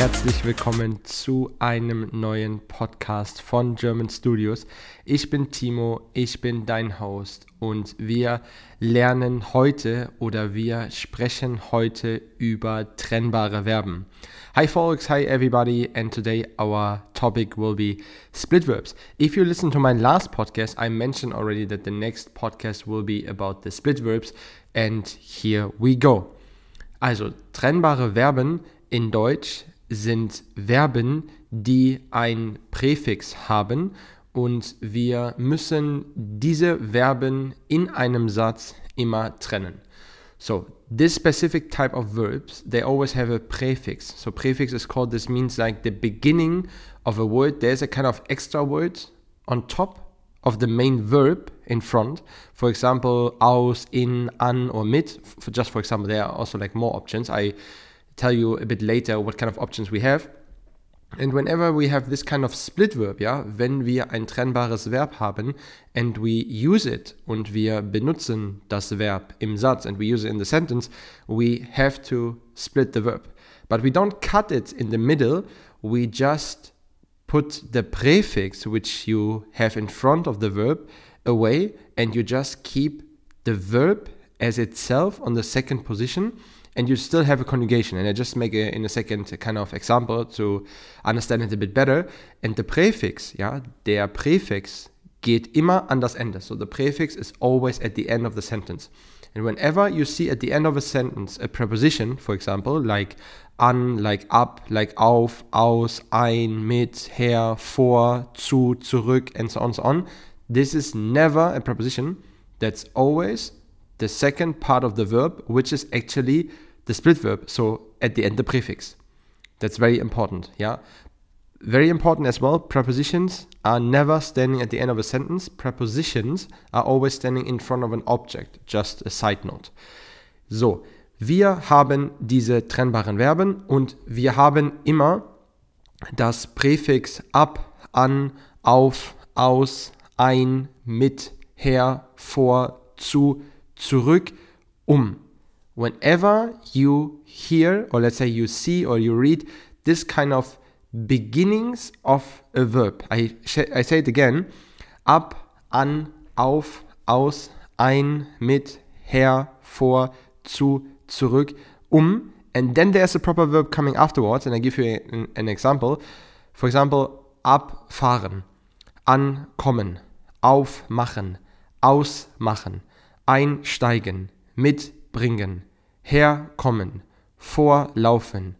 Herzlich willkommen zu einem neuen Podcast von German Studios. Ich bin Timo, ich bin dein Host und wir lernen heute oder wir sprechen heute über trennbare Verben. Hi folks, hi everybody and today our topic will be split verbs. If you listen to my last podcast, I mentioned already that the next podcast will be about the split verbs and here we go. Also trennbare Verben in Deutsch sind Verben, die ein Präfix haben und wir müssen diese Verben in einem Satz immer trennen. So, this specific type of verbs, they always have a prefix. So prefix is called, this means like the beginning of a word. There's a kind of extra word on top of the main verb in front. For example, aus, in, an, or mit. For just for example, there are also like more options. I tell you a bit later what kind of options we have. And whenever we have this kind of split verb, ja, wenn wir ein trennbares Verb haben and we use it und wir benutzen das Verb im Satz and we use it in the sentence, we have to split the verb. But we don't cut it in the middle, we just put the prefix which you have in front of the verb away and you just keep the verb as itself on the second position and you still have a conjugation. And I just make a, in a second a kind of example to understand it a bit better. And the prefix, yeah, der Präfix geht immer an das Ende. So the prefix is always at the end of the sentence. And whenever you see at the end of a sentence a preposition, for example, like an, like ab, like auf, aus, ein, mit, her, vor, zu, zurück, and so on, so on, this is never a preposition. That's always the second part of the verb, which is actually the split verb. So at the end, the prefix. That's very important. Yeah. Very important as well. Prepositions are never standing at the end of a sentence. Prepositions are always standing in front of an object. Just a side note. So, wir haben diese trennbaren Verben und wir haben immer das Präfix ab, an, auf, aus, ein, mit, her, vor, zu, zurück, um. Whenever you hear, or let's say you see or you read this kind of beginnings of a verb, I, I say it again, ab, an, auf, aus, ein, mit, her, vor, zu, zurück, um, and then there's a proper verb coming afterwards, and I give you an, an example. For example, abfahren, ankommen, aufmachen, ausmachen, einsteigen, mitbringen, herkommen, vorlaufen,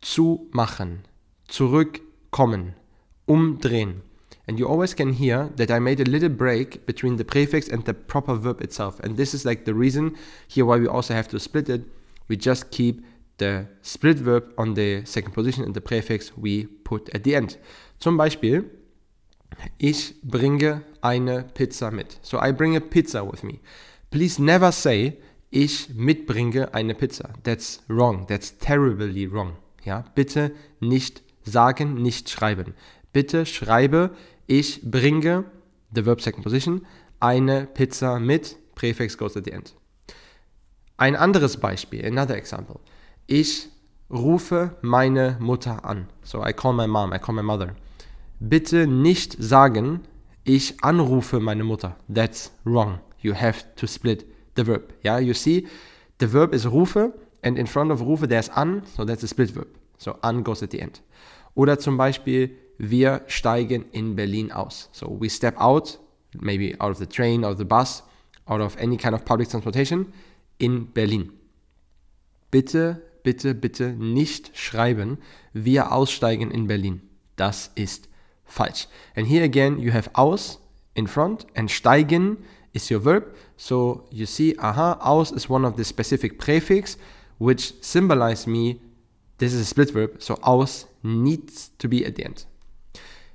zumachen, zurückkommen, umdrehen. And you always can hear that I made a little break between the prefix and the proper verb itself. And this is like the reason here why we also have to split it. We just keep the split verb on the second position and the prefix we put at the end. Zum Beispiel, ich bringe eine Pizza mit. So I bring a pizza with me. Please never say, ich mitbringe eine Pizza. That's wrong. That's terribly wrong. Ja, bitte nicht sagen, nicht schreiben. Bitte schreibe, ich bringe, the verb second position, eine Pizza mit, prefix goes at the end. Ein anderes Beispiel, another example. Ich rufe meine Mutter an. So I call my mom, I call my mother. Bitte nicht sagen, ich anrufe meine Mutter. That's wrong. You have to split the verb. Yeah, you see, the verb is rufe, and in front of rufe there's an, so that's a split verb. So an goes at the end. Oder zum Beispiel, wir steigen in Berlin aus. So we step out, maybe out of the train, out of the bus, out of any kind of public transportation in Berlin. Bitte, bitte, bitte nicht schreiben, wir aussteigen in Berlin. Das ist falsch. And here again, you have aus in front and steigen is your verb. So you see, aha, aus is one of the specific prefix which symbolize me this is a split verb. So aus needs to be at the end.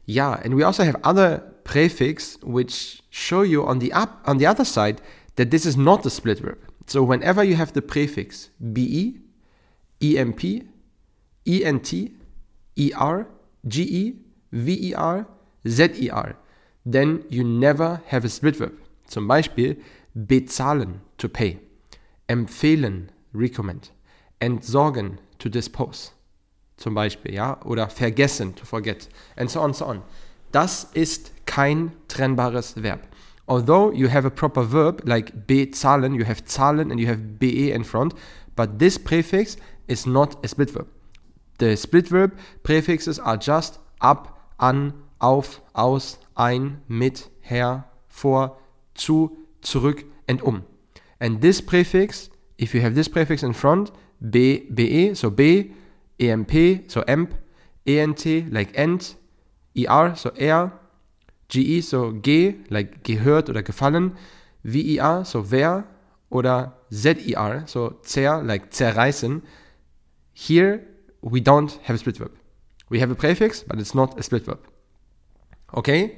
Yeah, and we also have other prefix which show you on the up on the other side that this is not a split verb. So whenever you have the prefix be, emp, ent, er, ge, ver, zer, then you never have a split verb. Zum Beispiel bezahlen, to pay, empfehlen, recommend, entsorgen, to dispose. Zum Beispiel, ja, oder vergessen, to forget, and so on, so on. Das ist kein trennbares Verb. Although you have a proper verb like bezahlen, you have zahlen and you have be in front, but this prefix is not a split verb. The split verb prefixes are just ab, an, auf, aus, ein, mit, her, vor, zu, zurück, and um. And this prefix, if you have this prefix in front, be, be, so be, emp, so emp, ent, like ent, er, so er, ge, so ge, like gehört oder gefallen, ver, so wer, oder zir, so zer, like zerreißen. Here we don't have a split verb. We have a prefix, but it's not a split verb. Okay?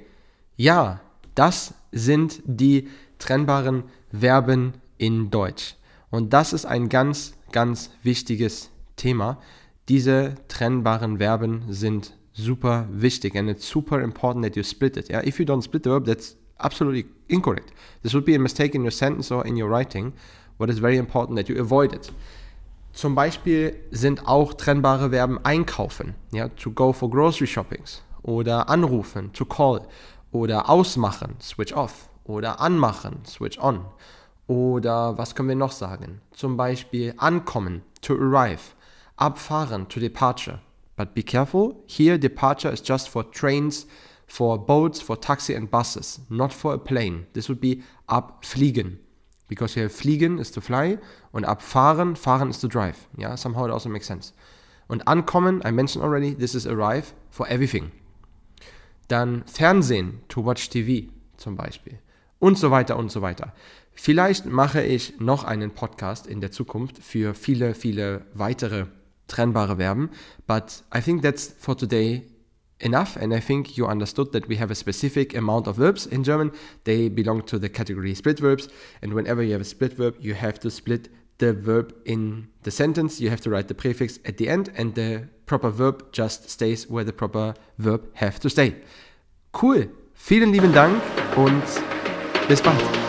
Ja, das sind die trennbaren Verben in Deutsch. Und das ist ein ganz, ganz wichtiges Thema. Diese trennbaren Verben sind super wichtig and it's super important that you split it. Yeah? If you don't split the verb, that's absolutely incorrect. This would be a mistake in your sentence or in your writing, but it's very important that you avoid it. Zum Beispiel sind auch trennbare Verben einkaufen, ja, to go for grocery shoppings oder anrufen, to call oder ausmachen, switch off oder anmachen, switch on oder was können wir noch sagen? Zum Beispiel ankommen, to arrive, abfahren, to departure. But be careful, here departure is just for trains, for boats, for taxi and buses, not for a plane. This would be abfliegen. Because here fliegen is to fly und abfahren, fahren is to drive. Yeah, somehow it also makes sense. Und ankommen, I mentioned already, this is arrive for everything. Dann Fernsehen, to watch TV zum Beispiel. Und so weiter und so weiter. Vielleicht mache ich noch einen Podcast in der Zukunft für viele, viele weitere trennbare Verben. But I think that's for today enough. And I think you understood that we have a specific amount of verbs in German. They belong to the category split verbs. And whenever you have a split verb, you have to split the verb in the sentence. You have to write the prefix at the end, and the proper verb just stays where the proper verb have to stay. Cool. Vielen lieben Dank und bis bald.